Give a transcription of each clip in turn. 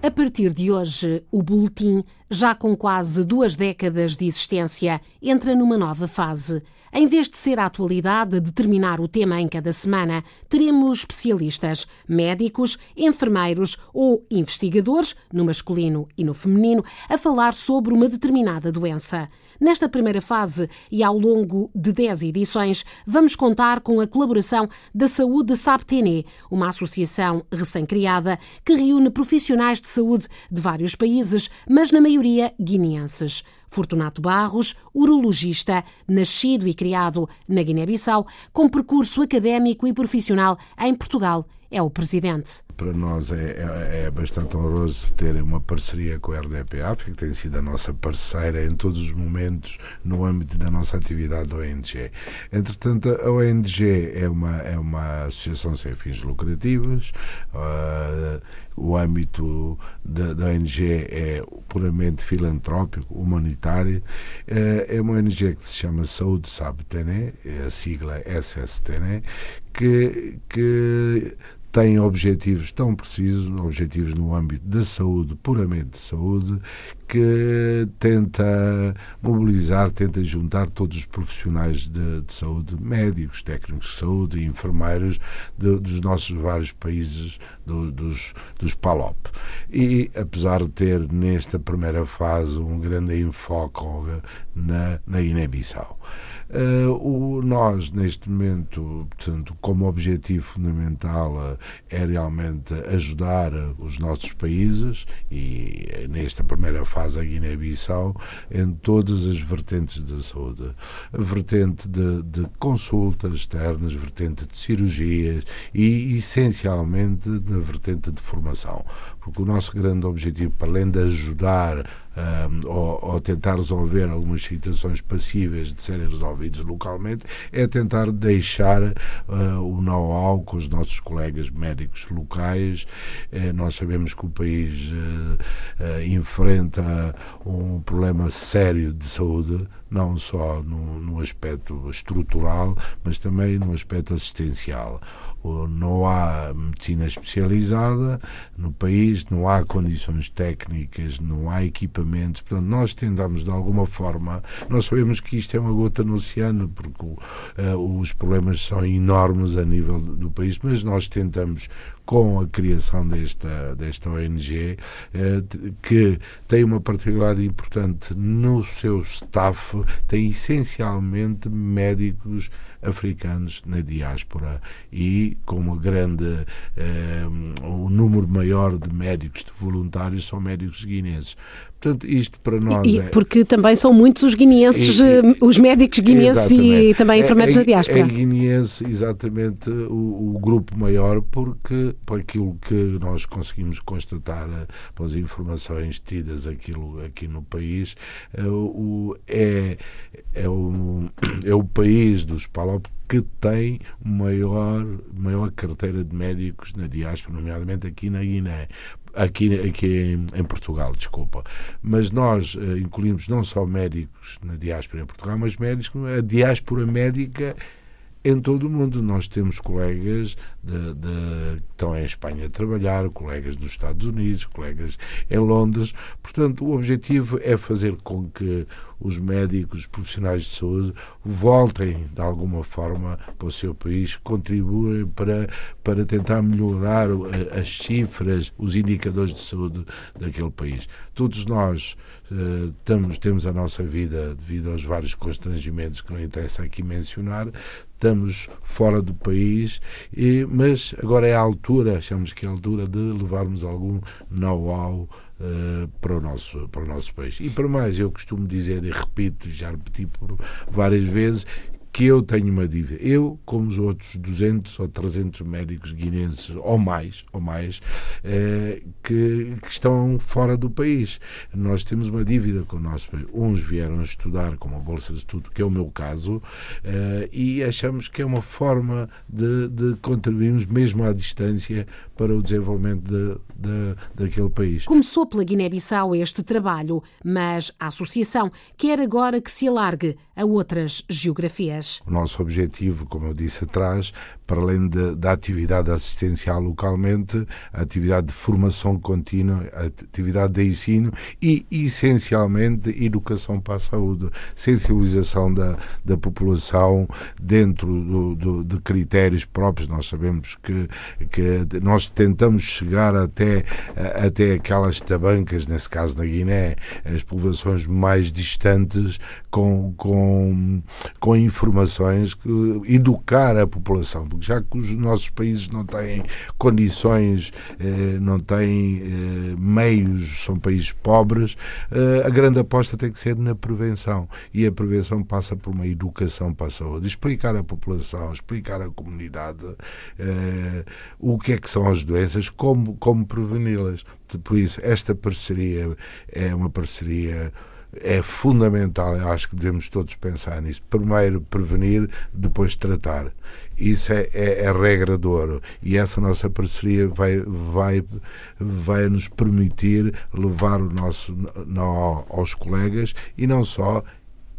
A partir de hoje, o Boletim, já com quase duas décadas de existência, entra numa nova fase. Em vez de ser a atualidade a determinar o tema em cada semana, teremos especialistas, médicos, enfermeiros ou investigadores, no masculino e no feminino, a falar sobre uma determinada doença. Nesta primeira fase e ao longo de 10 edições, vamos contar com a colaboração da Saúde Sabtené, uma associação recém-criada que reúne profissionais de saúde de vários países, mas na maioria guineenses. Fortunato Barros, urologista, nascido e criado na Guiné-Bissau, com percurso académico e profissional em Portugal, é o presidente. Para nós é, é, é, bastante honroso ter uma parceria com a RDP África, que tem sido a nossa parceira em todos os momentos no âmbito da nossa atividade da ONG. Entretanto, a ONG é uma, é uma associação sem fins lucrativos. Uh, o âmbito da, da, ONG é puramente filantrópico, humanitário. Eh, é uma ONG que se chama Saúde Sabtené, é a sigla SSTN, que, que tem objetivos tão precisos, objetivos no âmbito da saúde, puramente de saúde, que tenta mobilizar, tenta juntar todos os profissionais de, de saúde, médicos, técnicos de saúde enfermeiros de, dos nossos vários países do, dos, dos PALOP. E apesar de ter nesta primeira fase um grande enfoque na, na Guiné-Bissau. Uh, o, nós, neste momento, portanto, como objetivo fundamental uh, é realmente ajudar uh, os nossos países e nesta primeira fase a Guiné-Bissau em todas as vertentes da saúde. A vertente de, de consultas externas, vertente de cirurgias e, essencialmente, na vertente de formação. Porque o nosso grande objetivo, para além de ajudar um, ou, ou, tentar resolver algumas situações passíveis de serem resolvidas localmente, é tentar deixar uh, o know-how com os nossos colegas médicos locais. Uh, nós sabemos que o país uh, enfrenta um problema sério de saúde não só no, no, aspecto estrutural, mas também no aspecto assistencial. Não há medicina especializada no país, não há condições técnicas, não há Portanto, nós tentamos, de alguma forma, nós sabemos que isto é uma gota no oceano, porque uh, os problemas são enormes a nível do país, mas nós tentamos com a criação desta, desta ONG, eh, que tem uma particularidade importante no seu staff, tem essencialmente médicos africanos na diáspora e com uma grande eh, um número maior de médicos de voluntários são médicos guineenses. Portanto, isto para nós e, é... Porque também são muitos os guineenses, e, eh, os médicos guineenses e também enfermeiros é, é, da diáspora. É guineense exatamente o, o, grupo maior porque, por aquilo que nós conseguimos constatar eh, pelas informações tidas aquilo, aqui no país, é o, é, é, o, é o país dos Palop que tem maior, maior carteira de médicos na diáspora, nomeadamente aqui na Guiné aqui, aqui em, em, Portugal, desculpa. Mas nós uh, incluímos não só médicos na diáspora em Portugal, mas médicos, a diáspora médica em todo o mundo. Nós temos colegas de, de, que estão em Espanha a trabalhar, colegas dos Estados Unidos, colegas em Londres. Portanto, o objetivo é fazer com que os médicos, os profissionais de saúde voltem de alguma forma para o seu país, contribuem para, para tentar melhorar eh, as cifras, os indicadores de saúde daquele país. Todos nós uh, temos a nossa vida, devido aos vários constrangimentos que não interessa aqui mencionar, estamos fora do país, e, mas agora é a altura, achamos que é a altura de levarmos algum know-how uh, para, o nosso, para o nosso país. E para mais, eu costumo dizer, e repito, já repeti por várias vezes, que eu tenho uma dívida. Eu, como os outros 200 ou 300 médicos guinenses, ou mais, ou mais eh, que, que, estão fora do país. Nós temos uma dívida com o nosso país. Uns vieram estudar com uma bolsa de estudo, que é o meu caso, eh, e achamos que é uma forma de, de contribuirmos, mesmo à distância, para o desenvolvimento de, de, daquele país. Começou pela Guiné-Bissau este trabalho, mas a Associação quer agora que se alargue a outras geografias. O nosso objetivo, como eu disse atrás, para além de, da atividade assistencial localmente, a atividade de formação contínua, a atividade de ensino e, essencialmente, educação para a saúde, sensibilização da, da população dentro do, do, de critérios próprios. Nós sabemos que, que nós tentamos chegar até, até aquelas tabancas, nesse caso na Guiné, as populações mais distantes, com, com, com informações, que, educar a população já que os nossos países não têm condições, eh, não têm eh, meios, são países pobres, eh, a grande aposta tem que ser na prevenção. E a prevenção passa por uma educação para a saúde. Explicar à população, explicar à comunidade o que é que são as doenças, como, como preveni-las. Por isso, esta parceria é uma parceria é fundamental, acho que devemos todos pensar nisso. Primeiro prevenir, depois tratar. Isso é, é, é regra do ouro. E essa nossa parceria vai, vai, vai nos permitir levar o nosso no, aos colegas e não só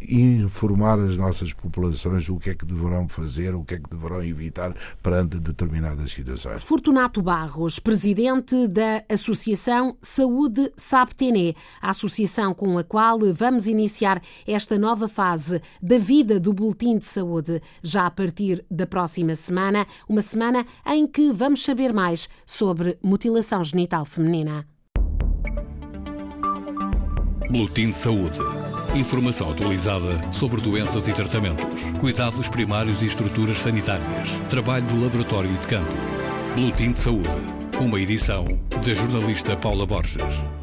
informar as nossas populações o que é que deverão fazer, o que é que deverão evitar perante determinadas situações. Fortunato Barros, presidente da Associação Saúde Sabtené, a associação com a qual vamos iniciar esta nova fase da vida do Boletim de Saúde, já a partir da próxima semana, uma semana em que vamos saber mais sobre mutilação genital feminina. Boletim de Saúde Informação atualizada sobre doenças e tratamentos, cuidados primários e estruturas sanitárias, trabalho de laboratório e de campo. Boletim de Saúde, uma edição da jornalista Paula Borges.